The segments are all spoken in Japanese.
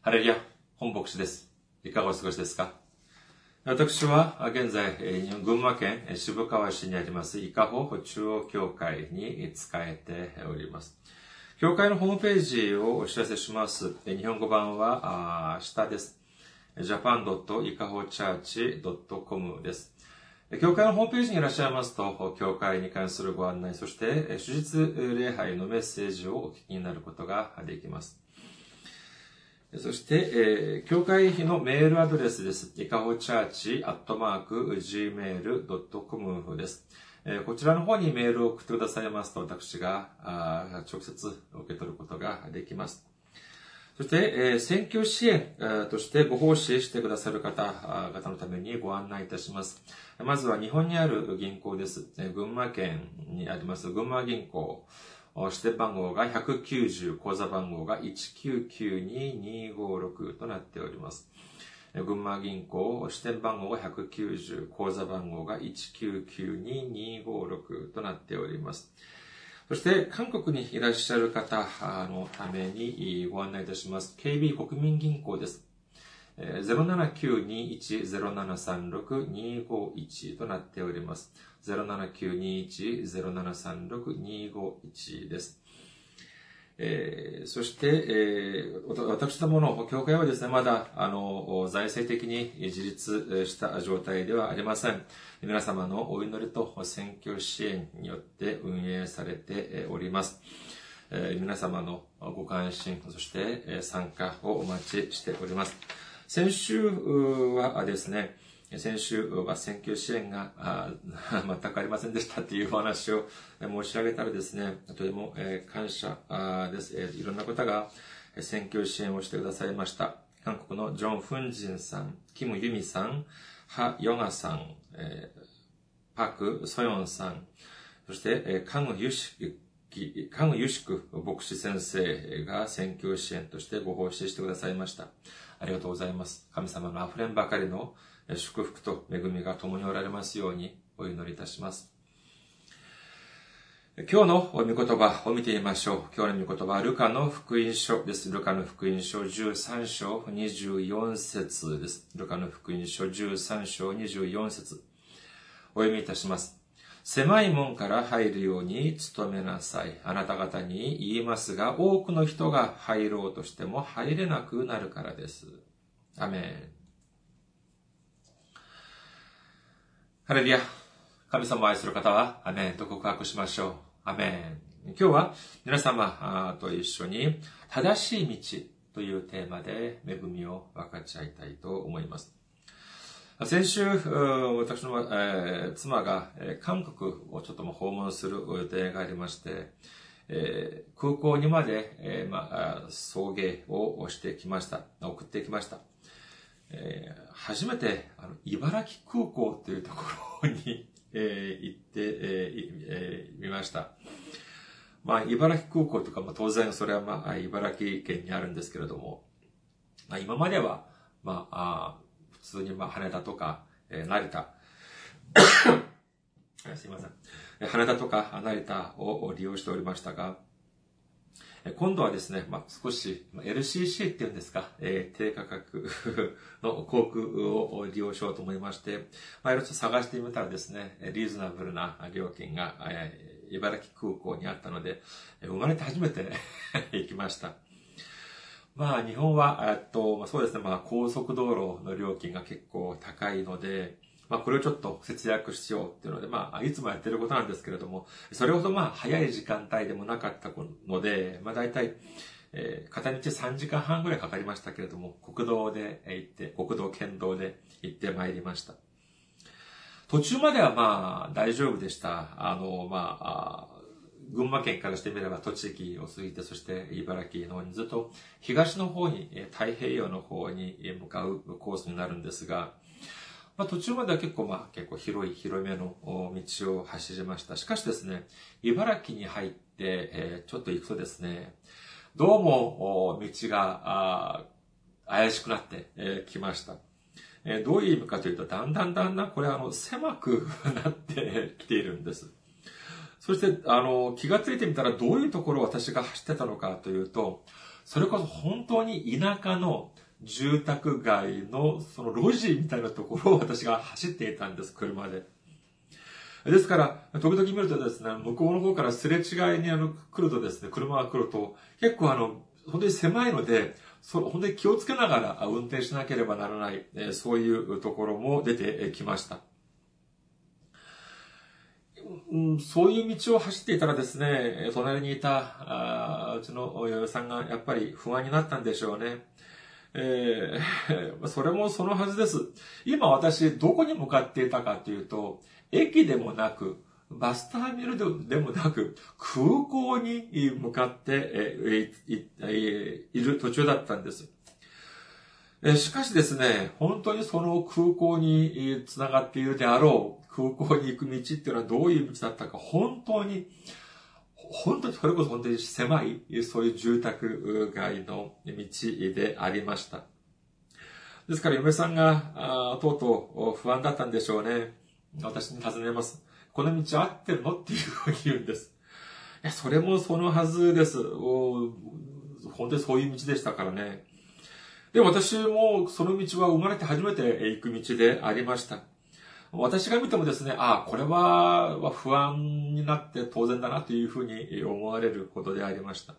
ハレリア、本牧師です。いかがお過ごしですか？私は現在、群馬県渋川市にあります伊香保中央教会に仕えております。教会のホームページをお知らせします。日本語版は下です。japan.ikahochurch.com です。教会のホームページにいらっしゃいますと、教会に関するご案内、そして、手術礼拝のメッセージをお聞きになることができます。そして、えー、教会のメールアドレスです。いかほチャーチアットマーク gmail.com です。えー、こちらの方にメールを送ってくださいますと、私があ直接受け取ることができます。そして、えー、選挙支援、としてご奉仕してくださる方方のためにご案内いたします。まずは日本にある銀行です。え、群馬県にあります群馬銀行。指定番号が190、口座番号が1992256となっております。群馬銀行、支店番号が190、口座番号が1992256となっております。そして、韓国にいらっしゃる方のためにご案内いたします。KB 国民銀行です。07921-0736-251となっております。07921-0736-251です。えー、そして、えー、私どもの教会はですね、まだ、あの、財政的に自立した状態ではありません。皆様のお祈りと選挙支援によって運営されております。えー、皆様のご関心、そして参加をお待ちしております。先週はですね、先週は選挙支援が 全くありませんでしたっていうお話を申し上げたらですね、とても感謝です。いろんな方が選挙支援をしてくださいました。韓国のジョン・フンジンさん、キム・ユミさん、ハ・ヨガさん、パク・ソヨンさん、そしてカン・ユシク、カン・ユシク牧師先生が選挙支援としてご奉仕してくださいました。ありがとうございます。神様の溢れんばかりの祝福と恵みが共におられますようにお祈りいたします。今日のお御言葉を見てみましょう。今日の御言葉はルカの福音書です。ルカの福音書13章24節です。ルカの福音書13章24節お読みいたします。狭い門から入るように努めなさい。あなた方に言いますが、多くの人が入ろうとしても入れなくなるからです。アメン。ハレリア。神様を愛する方は、アメンと告白しましょう。アメン。今日は皆様と一緒に、正しい道というテーマで恵みを分かち合いたいと思います。先週、私の、え、妻が、え、韓国をちょっとも訪問する予定がありまして、え、空港にまで、ま、送迎をしてきました。送ってきました。えー、初めてあの茨城空港というところに、えー、行って、えーえー、みました。まあ、茨城空港とか、まあ、当然それはまあ、茨城県にあるんですけれども、まあ、今までは、まあ、あ普通にまあ羽田とか、えー、成田 すいません。羽田とか成田を利用しておりましたが、今度はですね、まあ、少し LCC っていうんですか、えー、低価格の航空を利用しようと思いまして、まあ、いろいろ探してみたらですね、リーズナブルな料金が、えー、茨城空港にあったので、生まれて初めて 行きました。まあ、日本は、えっと、そうですね、まあ、高速道路の料金が結構高いので、まあ、これをちょっと節約しようっていうので、まあ、いつもやってることなんですけれども、それほどまあ、早い時間帯でもなかったので、まあ、大体、えー、片道3時間半ぐらいかかりましたけれども、国道で行って、国道県道で行ってまいりました。途中まではまあ、大丈夫でした。あの、まあ、群馬県からしてみれば栃木を過ぎて、そして茨城の方にずっと東の方に、太平洋の方に向かうコースになるんですが、まあ、途中までは結構まあ結構広い広めの道を走りました。しかしですね、茨城に入って、えー、ちょっと行くとですね、どうも道が怪しくなってきました。え、どういう意味かというと、だんだんだんだんこれあの狭くなって きているんです。そして、あの、気がついてみたらどういうところを私が走ってたのかというと、それこそ本当に田舎の住宅街のその路地みたいなところを私が走っていたんです、車で。ですから、時々見るとですね、向こうの方からすれ違いにあの来るとですね、車が来ると、結構あの、本当に狭いので、そ本当に気をつけながら運転しなければならない、そういうところも出てきました。うんそういう道を走っていたらですね、隣にいた、あうちの嫁さんがやっぱり不安になったんでしょうね。えー、それもそのはずです。今私、どこに向かっていたかというと、駅でもなく、バスターミルでもなく、空港に向かっている途中だったんです。しかしですね、本当にその空港につながっているであろう空港に行く道っていうのはどういう道だったか、本当に、本当にそれこそ本当に狭い、そういう住宅街の道でありました。ですから嫁さんが、とうとう不安だったんでしょうね。私に尋ねます。この道合ってるの？っていうふうに言うんです。いや、それもそのはずです。本当にそういう道でしたからね。で、私もその道は生まれて初めて行く道でありました。私が見てもですね、ああ、これは不安になって当然だなというふうに思われることでありました。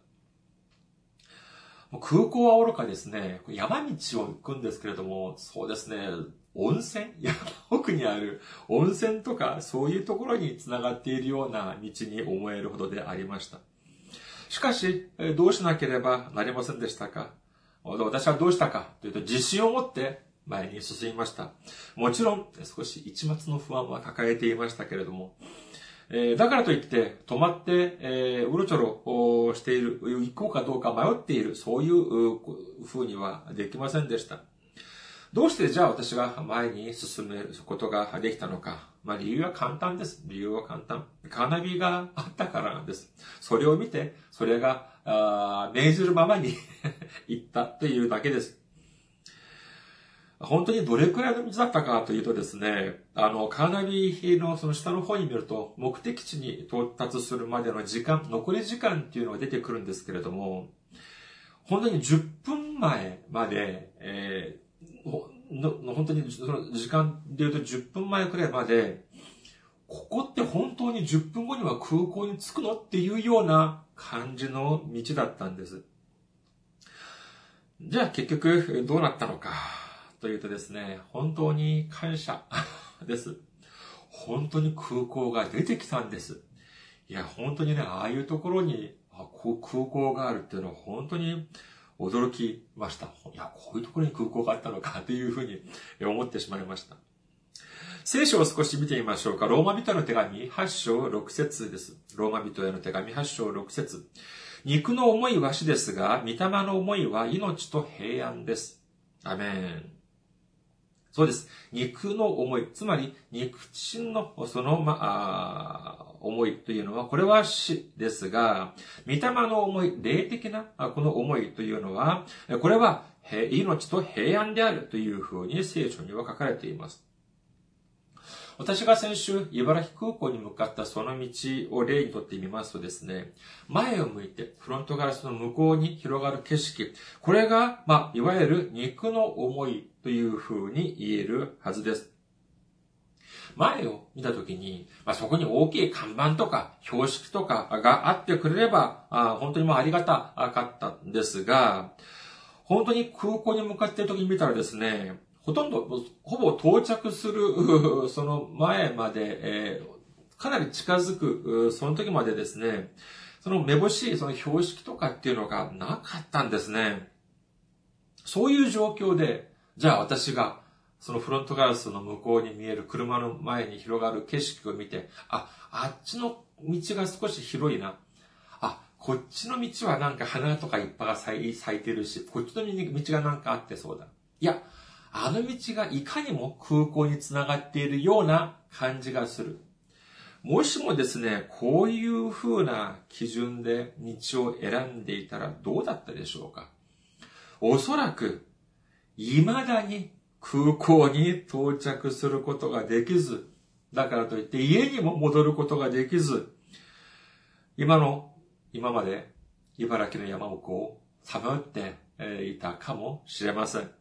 空港は愚かですね、山道を行くんですけれども、そうですね、温泉 山奥にある温泉とかそういうところに繋がっているような道に思えるほどでありました。しかし、どうしなければなりませんでしたか？私はどうしたかというと自信を持って前に進みました。もちろん少し一末の不安は抱えていましたけれども、えー、だからといって、止まって、えー、うろちょろしている、行こうかどうか迷っている、そういう風にはできませんでした。どうしてじゃあ私が前に進めることができたのか。まあ理由は簡単です。理由は簡単。カーナビがあったからなんです。それを見て、それが、あ命ずるままに 行ったというだけです。本当にどれくらいの道だったかというとですね、あの、カーナビのその下の方に見ると、目的地に到達するまでの時間、残り時間っていうのが出てくるんですけれども、本当に10分前まで、えー、のの本当にその時間で言うと10分前くらいまで、ここって本当に10分後には空港に着くのっていうような感じの道だったんです。じゃあ結局どうなったのか。というとですね、本当に感謝 です。本当に空港が出てきたんです。いや、本当にね、ああいうところに空港があるっていうのは本当に驚きました。いや、こういうところに空港があったのかっていうふうに思ってしまいました。聖書を少し見てみましょうか。ローマ人の手紙8章6節です。ローマ人への手紙8章6節肉の思いは死ですが、御霊の思いは命と平安です。アメン。そうです。肉の思い、つまり肉親のその、まあ、思いというのは、これは死ですが、御霊の思い、霊的なこの思いというのは、これは命と平安であるというふうに聖書には書かれています。私が先週、茨城空港に向かったその道を例にとってみますとですね、前を向いて、フロントガラスの向こうに広がる景色、これが、まあ、いわゆる肉の思いというふうに言えるはずです。前を見たときに、まあ、そこに大きい看板とか標識とかがあってくれれば、あ本当にもうありがたかったんですが、本当に空港に向かっているときに見たらですね、ほとんど、ほぼ到着する、その前まで、えー、かなり近づく、その時までですね、その目星、その標識とかっていうのがなかったんですね。そういう状況で、じゃあ私が、そのフロントガラスの向こうに見える車の前に広がる景色を見て、あ、あっちの道が少し広いな。あ、こっちの道はなんか花とかいっぱい咲いてるし、こっちの道がなんかあってそうだ。いや、あの道がいかにも空港につながっているような感じがする。もしもですね、こういう風な基準で道を選んでいたらどうだったでしょうかおそらく、未だに空港に到着することができず、だからといって家にも戻ることができず、今の、今まで茨城の山奥をさまよっていたかもしれません。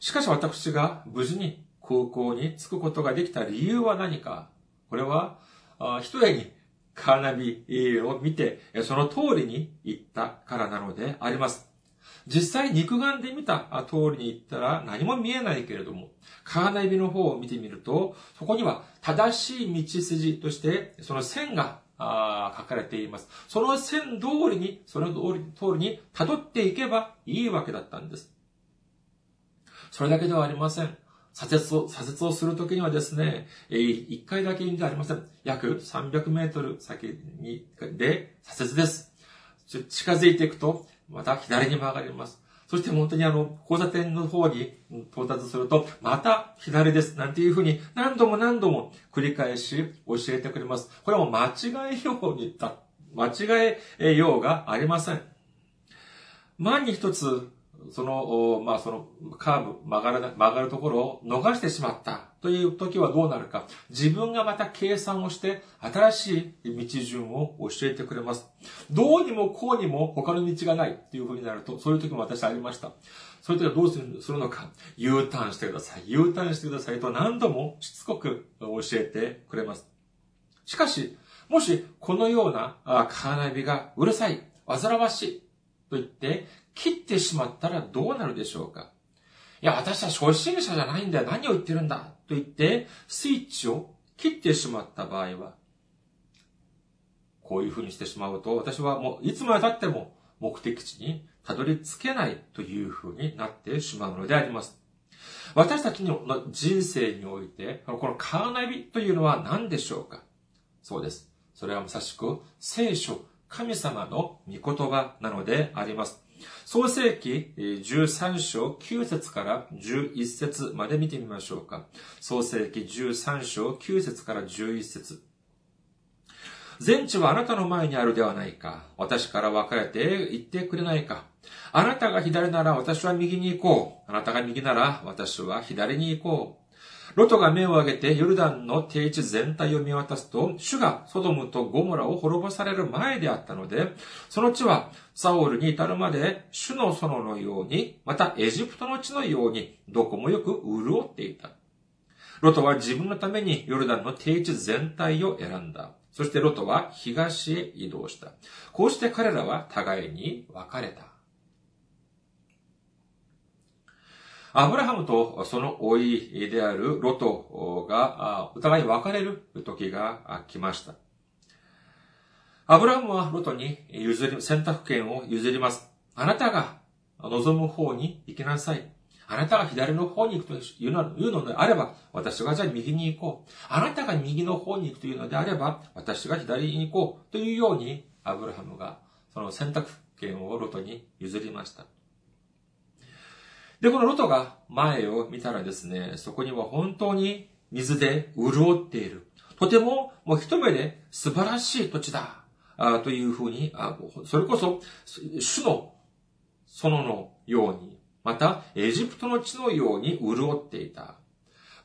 しかし私が無事に空港に着くことができた理由は何かこれは、一重にカーナビを見て、その通りに行ったからなのであります。実際肉眼で見た通りに行ったら何も見えないけれども、カーナビの方を見てみると、そこには正しい道筋として、その線が書かれています。その線通りに、その通り通りに辿っていけばいいわけだったんです。それだけではありません。左折を、左折をするときにはですね、一回だけではありません。約300メートル先に、で左折です。近づいていくと、また左に曲がります。そして本当にあの、交差点の方に到達すると、また左です。なんていうふうに何度も何度も繰り返し教えてくれます。これも間違えようにった、間違えようがありません。万に一つその、まあ、その、カーブ、曲がる、曲がるところを逃してしまったという時はどうなるか。自分がまた計算をして、新しい道順を教えてくれます。どうにもこうにも他の道がないっていう風になると、そういう時も私ありました。そういう時はどうするのか。U ターンしてください。U ターンしてくださいと何度もしつこく教えてくれます。しかし、もしこのようなカーナビがうるさい、煩わしいと言って切ってしまったらどうなるでしょうか？いや、私は初心者じゃないんだよ。何を言ってるんだ？と言って、スイッチを切ってしまった場合は、こういう風にしてしまうと、私はもういつまで経っても目的地にたどり着けないという風になってしまうのであります。私たちの人生において、このカーナビというのは何でしょうか？そうです。それはまさしく聖書、神様の御言葉なのであります。創世記13章9節から11節まで見てみましょうか。創世記13章9節から11節全地はあなたの前にあるではないか。私から分かれて行ってくれないか。あなたが左なら私は右に行こう。あなたが右なら私は左に行こう。ロトが目を上げてヨルダンの低地全体を見渡すと、主がソドムとゴモラを滅ぼされる前であったので、その地はサオルに至るまで主の園のように、またエジプトの地のように、どこもよく潤っていた。ロトは自分のためにヨルダンの低地全体を選んだ。そしてロトは東へ移動した。こうして彼らは互いに別れた。アブラハムとその老いであるロトがお互い別れる時が来ました。アブラハムはロトに譲り、選択権を譲ります。あなたが望む方に行きなさい。あなたが左の方に行くというのであれば、私がじゃあ右に行こう。あなたが右の方に行くというのであれば、私が左に行こう。というように、アブラハムがその選択権をロトに譲りました。で、このロトが前を見たらですね、そこには本当に水で潤っている。とてももう一目で素晴らしい土地だ。あというふうにあ、それこそ主の園のように、またエジプトの地のように潤っていた。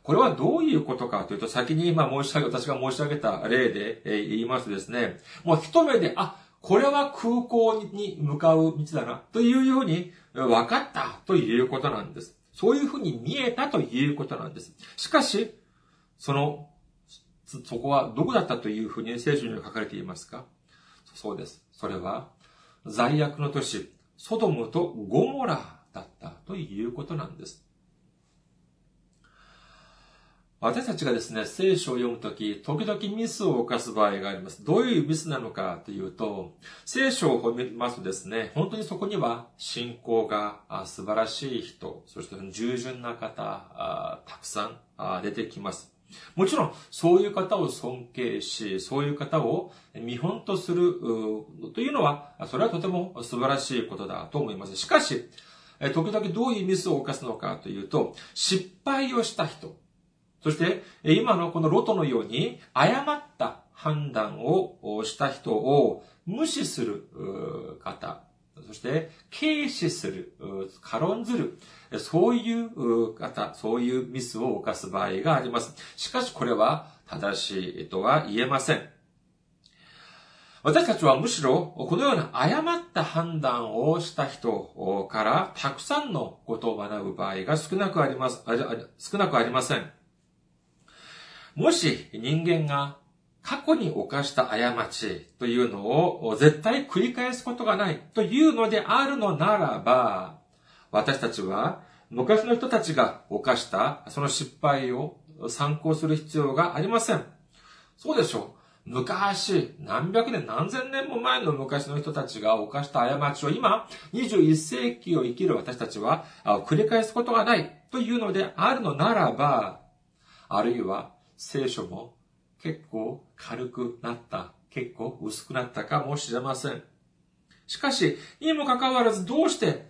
これはどういうことかというと、先に今申し上げ、私が申し上げた例で言いますとですね、もう一目で、あ、これは空港に向かう道だな、というように分かったということなんです。そういうふうに見えたということなんです。しかし、その、そこはどこだったというふうに聖書には書かれていますか？そうです。それは、罪悪の都市、ソドムとゴモラだったということなんです。私たちがですね、聖書を読むとき、時々ミスを犯す場合があります。どういうミスなのかというと、聖書を読みますとですね、本当にそこには信仰が素晴らしい人、そして従順な方、たくさん出てきます。もちろん、そういう方を尊敬し、そういう方を見本とするというのは、それはとても素晴らしいことだと思います。しかし、時々どういうミスを犯すのかというと、失敗をした人、そして、今のこのロトのように、誤った判断をした人を無視する方、そして、軽視する、軽んずる、そういう方、そういうミスを犯す場合があります。しかしこれは正しいとは言えません。私たちはむしろ、このような誤った判断をした人からたくさんのことを学ぶ場合が少なくあります、少なくありません。もし人間が過去に犯した過ちというのを絶対繰り返すことがないというのであるのならば、私たちは昔の人たちが犯したその失敗を参考する必要がありません。そうでしょう。昔、何百年何千年も前の昔の人たちが犯した過ちを今、21世紀を生きる私たちは繰り返すことがないというのであるのならば、あるいは聖書も結構軽くなった、結構薄くなったかもしれません。しかし、にもかかわらずどうして、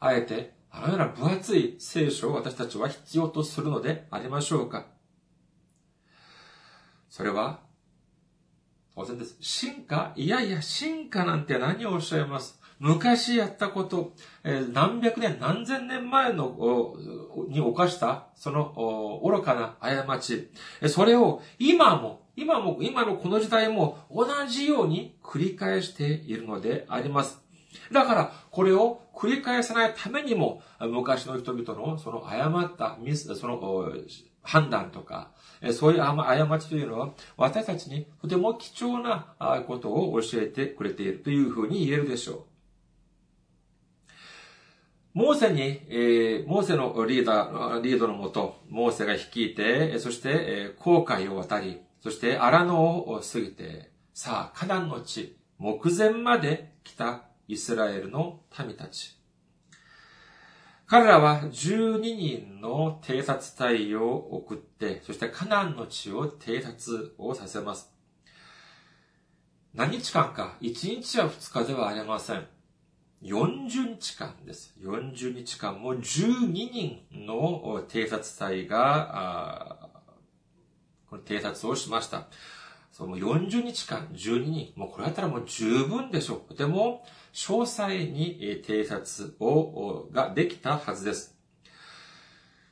あえて、あのような分厚い聖書を私たちは必要とするのでありましょうかそれは、当然です。進化いやいや、進化なんて何をおっしゃいます昔やったこと、何百年、何千年前の、に犯した、その、愚かな過ち。それを今も、今も、今のこの時代も同じように繰り返しているのであります。だから、これを繰り返さないためにも、昔の人々のその誤ったミス、その判断とか、そういう過ちというのは、私たちにとても貴重なことを教えてくれているというふうに言えるでしょう。モーセに、え、モーセのリーダー、リードのもと、モーセが率いて、そして、えー、航海を渡り、そして荒野を過ぎて、さあ、カナンの地、目前まで来たイスラエルの民たち。彼らは12人の偵察隊を送って、そしてカナンの地を偵察をさせます。何日間か、1日や2日ではありません。40日間です。40日間も12人の偵察隊が、この偵察をしました。その40日間、12人、もうこれだったらもう十分でしょう。でも詳細に偵察を、ができたはずです。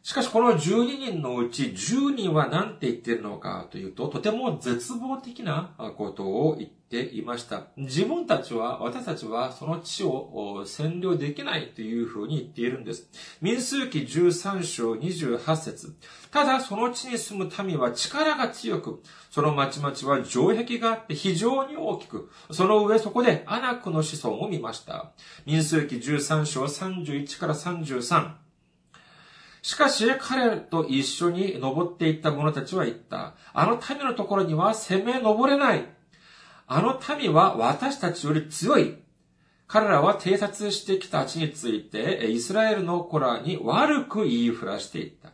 しかしこの12人のうち10人は何て言ってるのかというと、とても絶望的なことを言っていました。自分たちは、私たちはその地を占領できないというふうに言っているんです。民数記13章28節ただその地に住む民は力が強く、その町々は城壁があって非常に大きく、その上そこでアナクの子孫を見ました。民数記13章31から33。しかし、彼と一緒に登っていった者たちは言った。あの民のところには攻め登れない。あの民は私たちより強い。彼らは偵察してきた地について、イスラエルの子らに悪く言いふらしていった。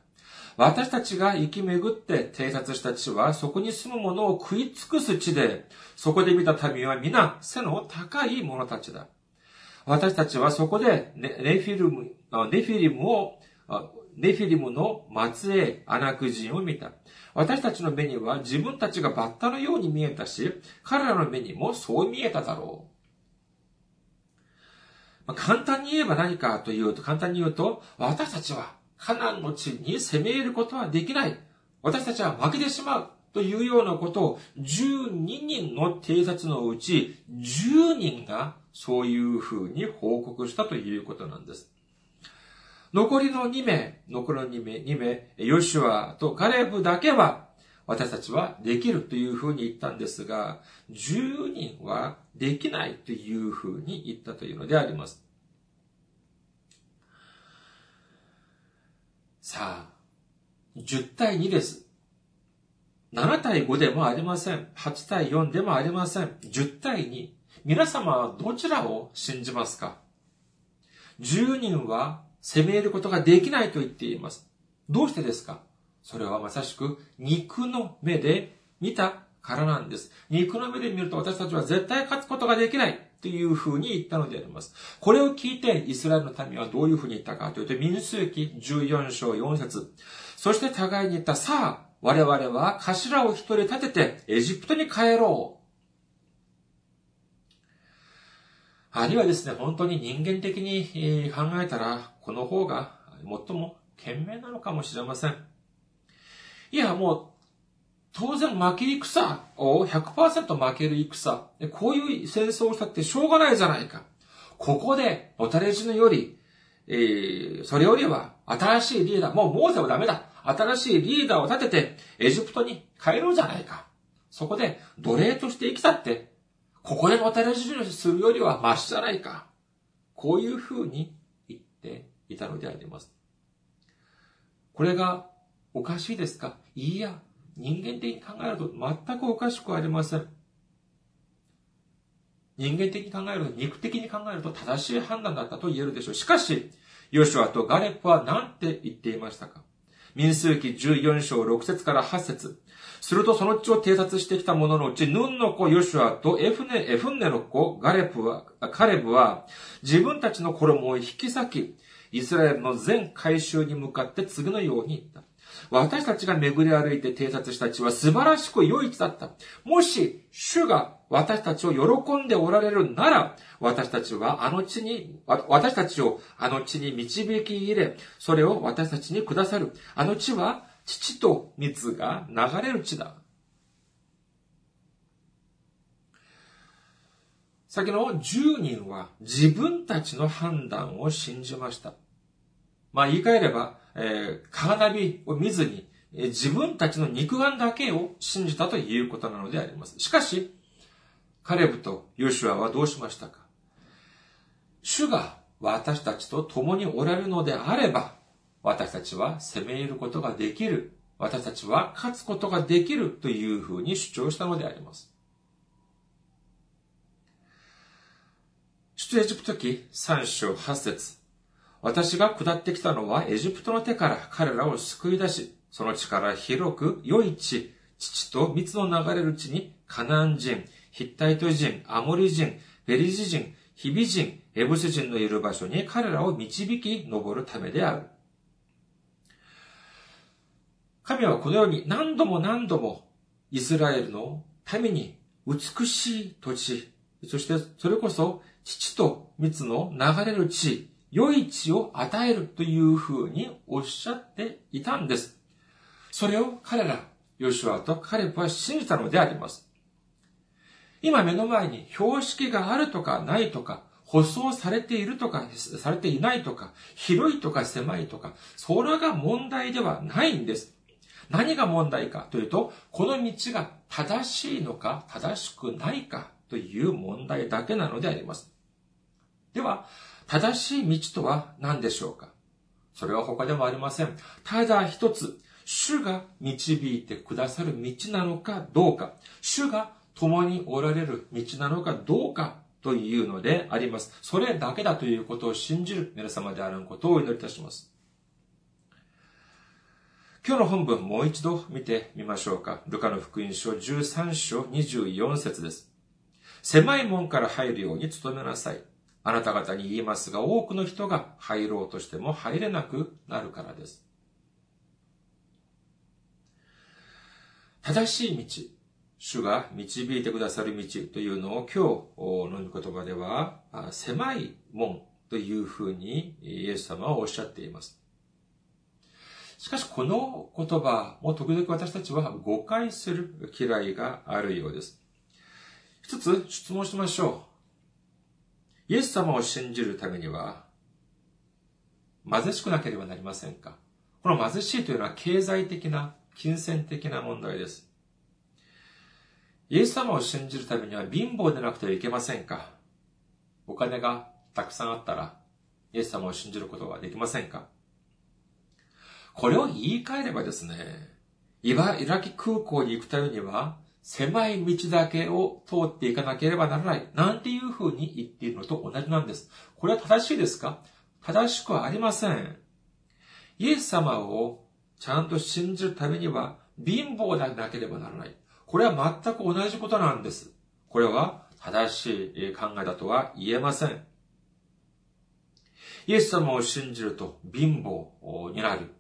私たちが生き巡って偵察した地は、そこに住む者を食い尽くす地で、そこで見た民は皆背の高い者たちだ。私たちはそこでネフィルム、ネフィリムをネフィリムの末裔、アナク人を見た。私たちの目には自分たちがバッタのように見えたし、彼らの目にもそう見えただろう。まあ、簡単に言えば何かというと、簡単に言うと、私たちはカナンの地に攻め入ることはできない。私たちは負けてしまう。というようなことを12人の偵察のうち10人がそういうふうに報告したということなんです。残りの2名、残りの2名、2名、ヨシュアとガレブだけは、私たちはできるというふうに言ったんですが、10人はできないというふうに言ったというのであります。さあ、10対2です。7対5でもありません。8対4でもありません。10対2。皆様はどちらを信じますか ?10 人は攻めることができないと言っています。どうしてですか？それはまさしく肉の目で見たからなんです。肉の目で見ると私たちは絶対勝つことができないというふうに言ったのであります。これを聞いてイスラエルの民はどういうふうに言ったかというと、民数記14章4節そして互いに言った、さあ、我々は頭を一人立ててエジプトに帰ろう。あるいはですね、本当に人間的に考えたら、この方が最も賢明なのかもしれません。いや、もう当然負け戦を100%負ける戦、こういう戦争をしたってしょうがないじゃないか。ここで、おたれ死ぬより、えー、それよりは、新しいリーダー、もうモーセはダメだ。新しいリーダーを立てて、エジプトに帰ろうじゃないか。そこで、奴隷として生きたって、ここでのたれ死ぬするよりはマシじゃないか。こういうふうに言っていたのであります。これがおかしいですか？いいや、人間的に考えると全くおかしくありません。人間的に考えると、肉的に考えると正しい判断だったと言えるでしょう。しかし、ヨシュアとガレップは何て言っていましたか？民数記14章6節から8節するとその地を偵察してきた者のうち、ヌンの子ヨシュアとエフネ、エフンネの子ガレプは、カレブは、自分たちの衣を引き裂き、イスラエルの全回収に向かって次のように言った。私たちが巡り歩いて偵察した地は素晴らしく良い地だった。もし、主が私たちを喜んでおられるなら、私たちはあの地に、私たちをあの地に導き入れ、それを私たちにくださる。あの地は父と蜜が流れる地だ。先の10人は自分たちの判断を信じました。まあ言い換えれば、えー、カーナビを見ずに、えー、自分たちの肉眼だけを信じたということなのであります。しかし、カレブとヨシュアはどうしましたか？主が私たちと共におられるのであれば、私たちは攻め入ることができる。私たちは勝つことができるというふうに主張したのであります。出エジプト記3章8節私が下ってきたのはエジプトの手から彼らを救い出し、その地から広く良い地、父と蜜の流れる地にカナン人、ヒッタイト人、アモリ人、ペリジ人、ヒビ人、エブス人のいる場所に彼らを導き登るためである。神はこのように何度も何度もイスラエルの民に美しい土地、そしてそれこそ父と蜜の流れる地、良い地を与えるというふうにおっしゃっていたんです。それを彼ら、ヨシュアとカレプは信じたのであります。今目の前に標識があるとかないとか、舗装されているとか、されていないとか、広いとか狭いとか、それが問題ではないんです。何が問題かというと、この道が正しいのか正しくないかという問題だけなのであります。では、正しい道とは何でしょうか？それは他でもありません。ただ一つ、主が導いてくださる道なのかどうか、主が共におられる道なのかどうかというのであります。それだけだということを信じる皆様であることをお祈りいたします。今日の本文もう一度見てみましょうか。ルカの福音書13章24節です。狭い門から入るように努めなさい。あなた方に言いますが、多くの人が入ろうとしても入れなくなるからです。正しい道、主が導いてくださる道というのを今日の御言葉では、狭い門というふうにイエス様はおっしゃっています。しかしこの言葉も時々私たちは誤解する嫌いがあるようです。一つ質問しましょう。イエス様を信じるためには、貧しくなければなりませんか？この貧しいというのは経済的な、金銭的な問題です。イエス様を信じるためには貧乏でなくてはいけませんか？お金がたくさんあったら、イエス様を信じることはできませんか？これを言い換えればですね、茨城空港に行くためには、狭い道だけを通っていかなければならない。なんていうふうに言っているのと同じなんです。これは正しいですか？正しくはありません。イエス様をちゃんと信じるためには貧乏でなければならない。これは全く同じことなんです。これは正しい考えだとは言えません。イエス様を信じると貧乏になる。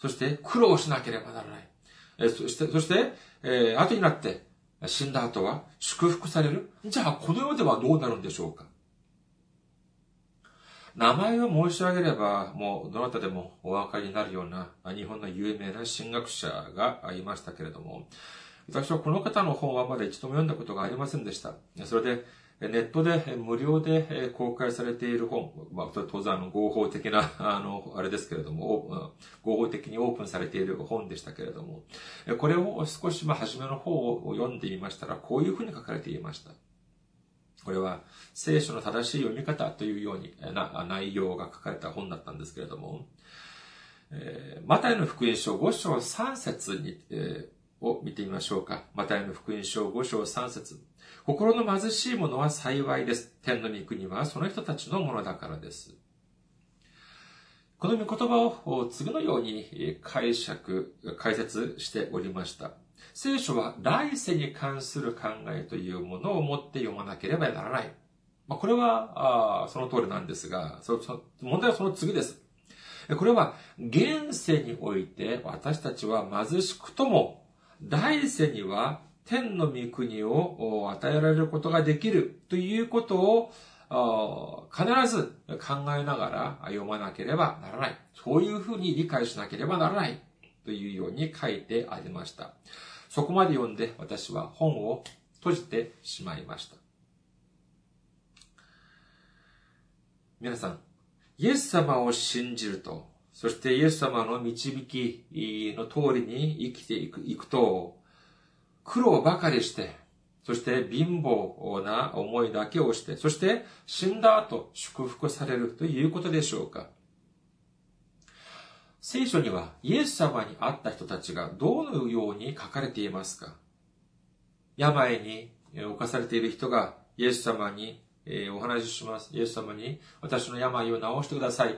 そして苦労しなければならない。そして、そして、えー、後になって死んだ後は祝福されるじゃあ、この世ではどうなるんでしょうか？名前を申し上げれば、もうどなたでもお分かりになるような日本の有名な神学者がいましたけれども、私はこの方の本はまだ一度も読んだことがありませんでした。それで、ネットで無料で公開されている本、まあ、当然合法的な、あの、あれですけれども、合法的にオープンされている本でしたけれども、これを少し、まあ、初めの方を読んでみましたら、こういうふうに書かれていました。これは、聖書の正しい読み方というようにな内容が書かれた本だったんですけれども、えー、マタイの福音書5章3節に、えー、を見てみましょうか。マタイの福音書5章3節心の貧しい者は幸いです。天の御国はその人たちのものだからです。この御言葉を次のように解釈、解説しておりました。聖書は来世に関する考えというものを持って読まなければならない。まあ、これはあその通りなんですがそそ、問題はその次です。これは現世において私たちは貧しくとも、来世には天の御国を与えられることができるということを必ず考えながら読まなければならない。そういうふうに理解しなければならないというように書いてありました。そこまで読んで私は本を閉じてしまいました。皆さん、イエス様を信じると、そしてイエス様の導きの通りに生きていくいくと、苦労ばかりして、そして貧乏な思いだけをして、そして死んだ後祝福されるということでしょうか。聖書にはイエス様に会った人たちがどのように書かれていますか病に侵されている人がイエス様にお話しします。イエス様に私の病を治してください。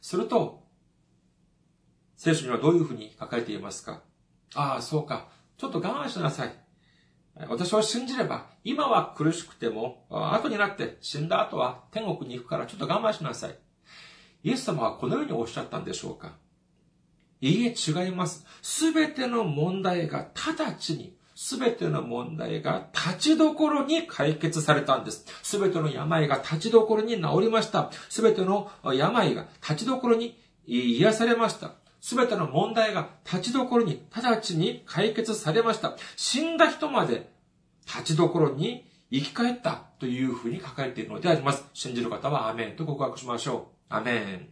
すると、聖書にはどういうふうに書かれていますかああ、そうか。ちょっと我慢しなさい。私を信じれば、今は苦しくても、後になって死んだ後は天国に行くからちょっと我慢しなさい。イエス様はこのようにおっしゃったんでしょうかいいえ、違います。すべての問題が直ちに、すべての問題が立ちどころに解決されたんです。すべての病が立ちどころに治りました。すべての病が立ちどころに癒されました。すべての問題が立ちどころに直ちに解決されました。死んだ人まで立ちどころに生き返ったというふうに書かれているのであります。信じる方はアメンと告白しましょう。アメン。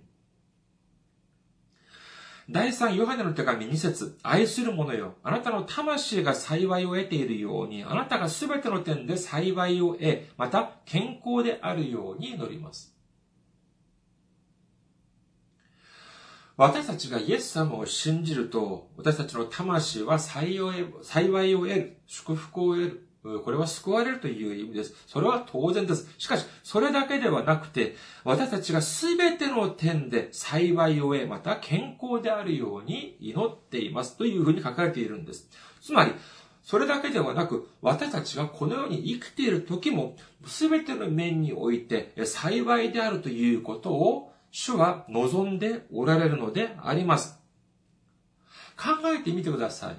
第3ヨハネの手紙2節愛する者よ。あなたの魂が幸いを得ているように、あなたがすべての点で幸いを得、また健康であるように祈ります。私たちがイエス様を信じると、私たちの魂は幸いを得る、祝福を得る。これは救われるという意味です。それは当然です。しかし、それだけではなくて、私たちが全ての点で幸いを得、また健康であるように祈っていますというふうに書かれているんです。つまり、それだけではなく、私たちがこのように生きている時も、全ての面において幸いであるということを主は望んでおられるのであります。考えてみてください。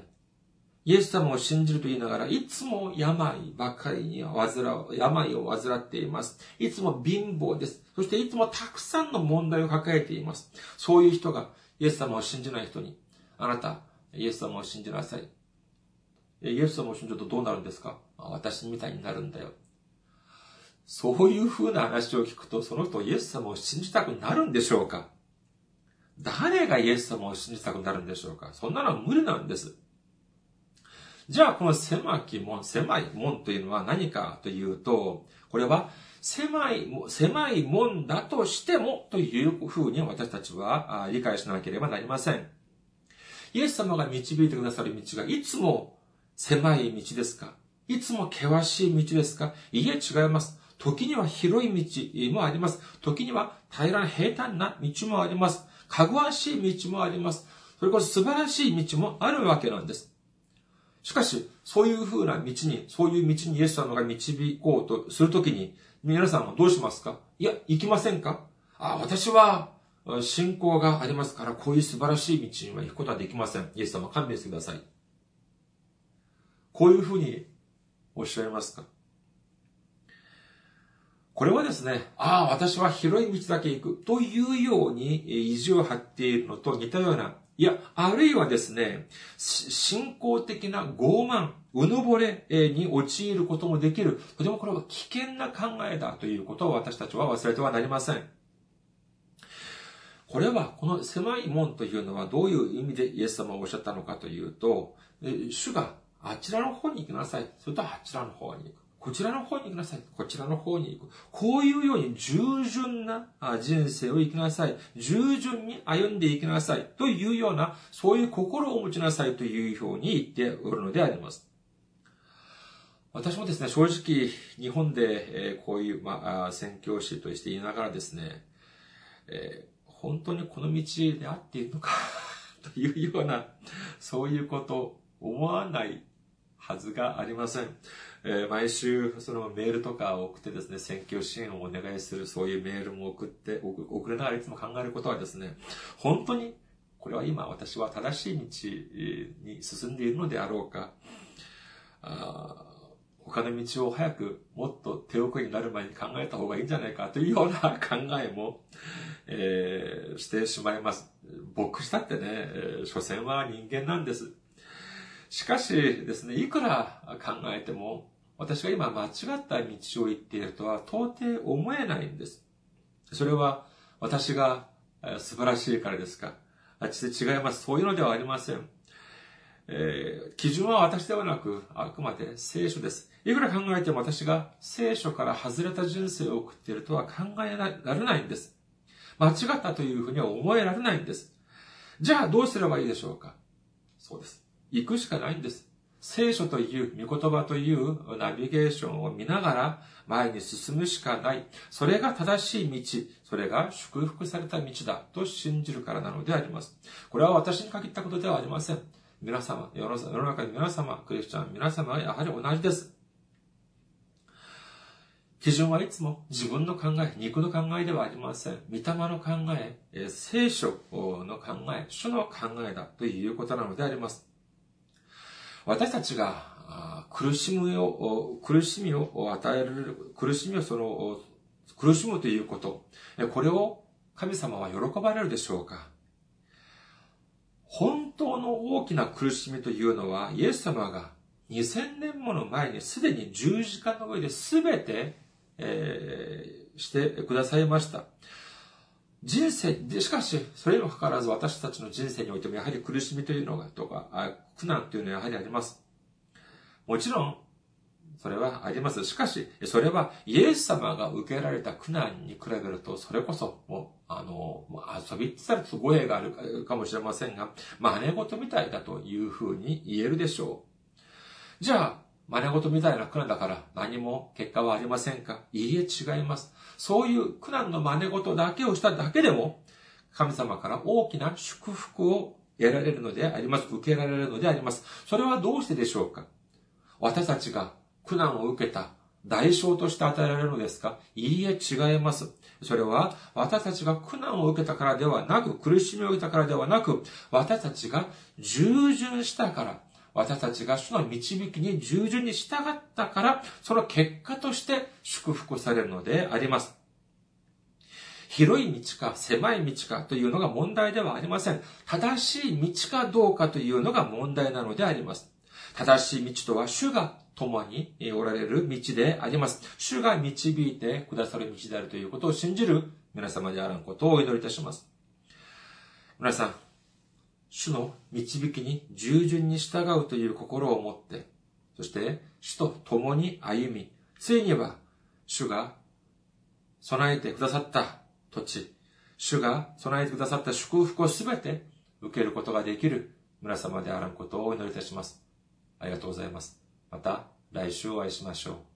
イエス様を信じると言いながら、いつも病ばかりに患う、病を患っています。いつも貧乏です。そしていつもたくさんの問題を抱えています。そういう人がイエス様を信じない人に、あなた、イエス様を信じなさい。イエス様を信じるとどうなるんですか？私みたいになるんだよ。そういう風な話を聞くと、その人イエス様を信じたくなるんでしょうか？誰がイエス様を信じたくなるんでしょうか？そんなのは無理なんです。じゃあ、この狭き門、狭い門というのは何かというと、これは狭い、狭い門だとしてもというふうに私たちは理解しなければなりません。イエス様が導いてくださる道がいつも狭い道ですか？いつも険しい道ですか？いいえ、違います。時には広い道もあります。時には平らな平坦な道もあります。かぐわしい道もあります。それこそ素晴らしい道もあるわけなんです。しかし、そういう風な道に、そういう道にイエス様が導こうとするときに、皆さんはどうしますか？いや、行きませんか？あ、私は、信仰がありますから、こういう素晴らしい道には行くことはできません。イエス様勘弁してください。こういうふうにおっしゃいますか？これはですね、ああ、私は広い道だけ行くというように意地を張っているのと似たようないや、あるいはですね、信仰的な傲慢、うぬぼれに陥ることもできる、とてもこれは危険な考えだということを私たちは忘れてはなりません。これは、この狭い門というのはどういう意味でイエス様はおっしゃったのかというと、主があちらの方に行きなさい。それとあちらの方に行く。こちらの方に行きなさい。こちらの方に行く。こういうように従順な人生を生きなさい。従順に歩んでいきなさい。というような、そういう心を持ちなさいというふうに言っておるのであります。私もですね、正直、日本で、えこういう、まあ、宣教師として言いながらですね、え、本当にこの道であっているのか というような、そういうこと思わないはずがありません。えー、毎週、そのメールとかを送ってですね、選挙支援をお願いする、そういうメールも送って、送れながらいつも考えることはですね、本当に、これは今私は正しい道に進んでいるのであろうか、あ他の道を早くもっと手遅れになる前に考えた方がいいんじゃないかというような考えも、えー、してしまいます。牧師だってね、えー、所詮は人間なんです。しかしですね、いくら考えても、私が今間違った道を行っているとは到底思えないんです。それは私が素晴らしいからですかあっちで違います。そういうのではありません。えー、基準は私ではなく、あくまで聖書です。いくら考えても私が聖書から外れた人生を送っているとは考えられないんです。間違ったというふうには思えられないんです。じゃあどうすればいいでしょうかそうです。行くしかないんです。聖書という、御言葉というナビゲーションを見ながら前に進むしかない。それが正しい道。それが祝福された道だと信じるからなのであります。これは私に限ったことではありません。皆様、世の中に皆様、クリスチャン、皆様はやはり同じです。基準はいつも自分の考え、肉の考えではありません。御霊の考え、聖書の考え、主の考えだということなのであります。私たちが苦しみを、苦しみを与える、苦しみをその、苦しむということ、これを神様は喜ばれるでしょうか？本当の大きな苦しみというのは、イエス様が2000年もの前にすでに十字架の上で全て、えー、してくださいました。人生で、しかし、それにもかかわらず私たちの人生においてもやはり苦しみというのが、とか、苦難というのはやはりあります。もちろん、それはあります。しかし、それはイエス様が受けられた苦難に比べると、それこそ、もう、あの、遊びって言ったら語弊があるかもしれませんが、真似事みたいだというふうに言えるでしょう。じゃあ、真似事みたいな苦難だから何も結果はありませんか？いいえ違います。そういう苦難の真似事だけをしただけでも、神様から大きな祝福を得られるのであります。受けられるのであります。それはどうしてでしょうか？私たちが苦難を受けた代償として与えられるのですか？いいえ違います。それは私たちが苦難を受けたからではなく、苦しみを受けたからではなく、私たちが従順したから、私たちが主の導きに従順に従ったから、その結果として祝福されるのであります。広い道か狭い道かというのが問題ではありません。正しい道かどうかというのが問題なのであります。正しい道とは主が共におられる道であります。主が導いてくださる道であるということを信じる皆様であることをお祈りいたします。皆さん、主の導きに従順に従うという心を持って、そして主と共に歩み、ついには主が備えてくださった土地、主が備えてくださった祝福をすべて受けることができる皆様であることをお祈りいたします。ありがとうございます。また来週お会いしましょう。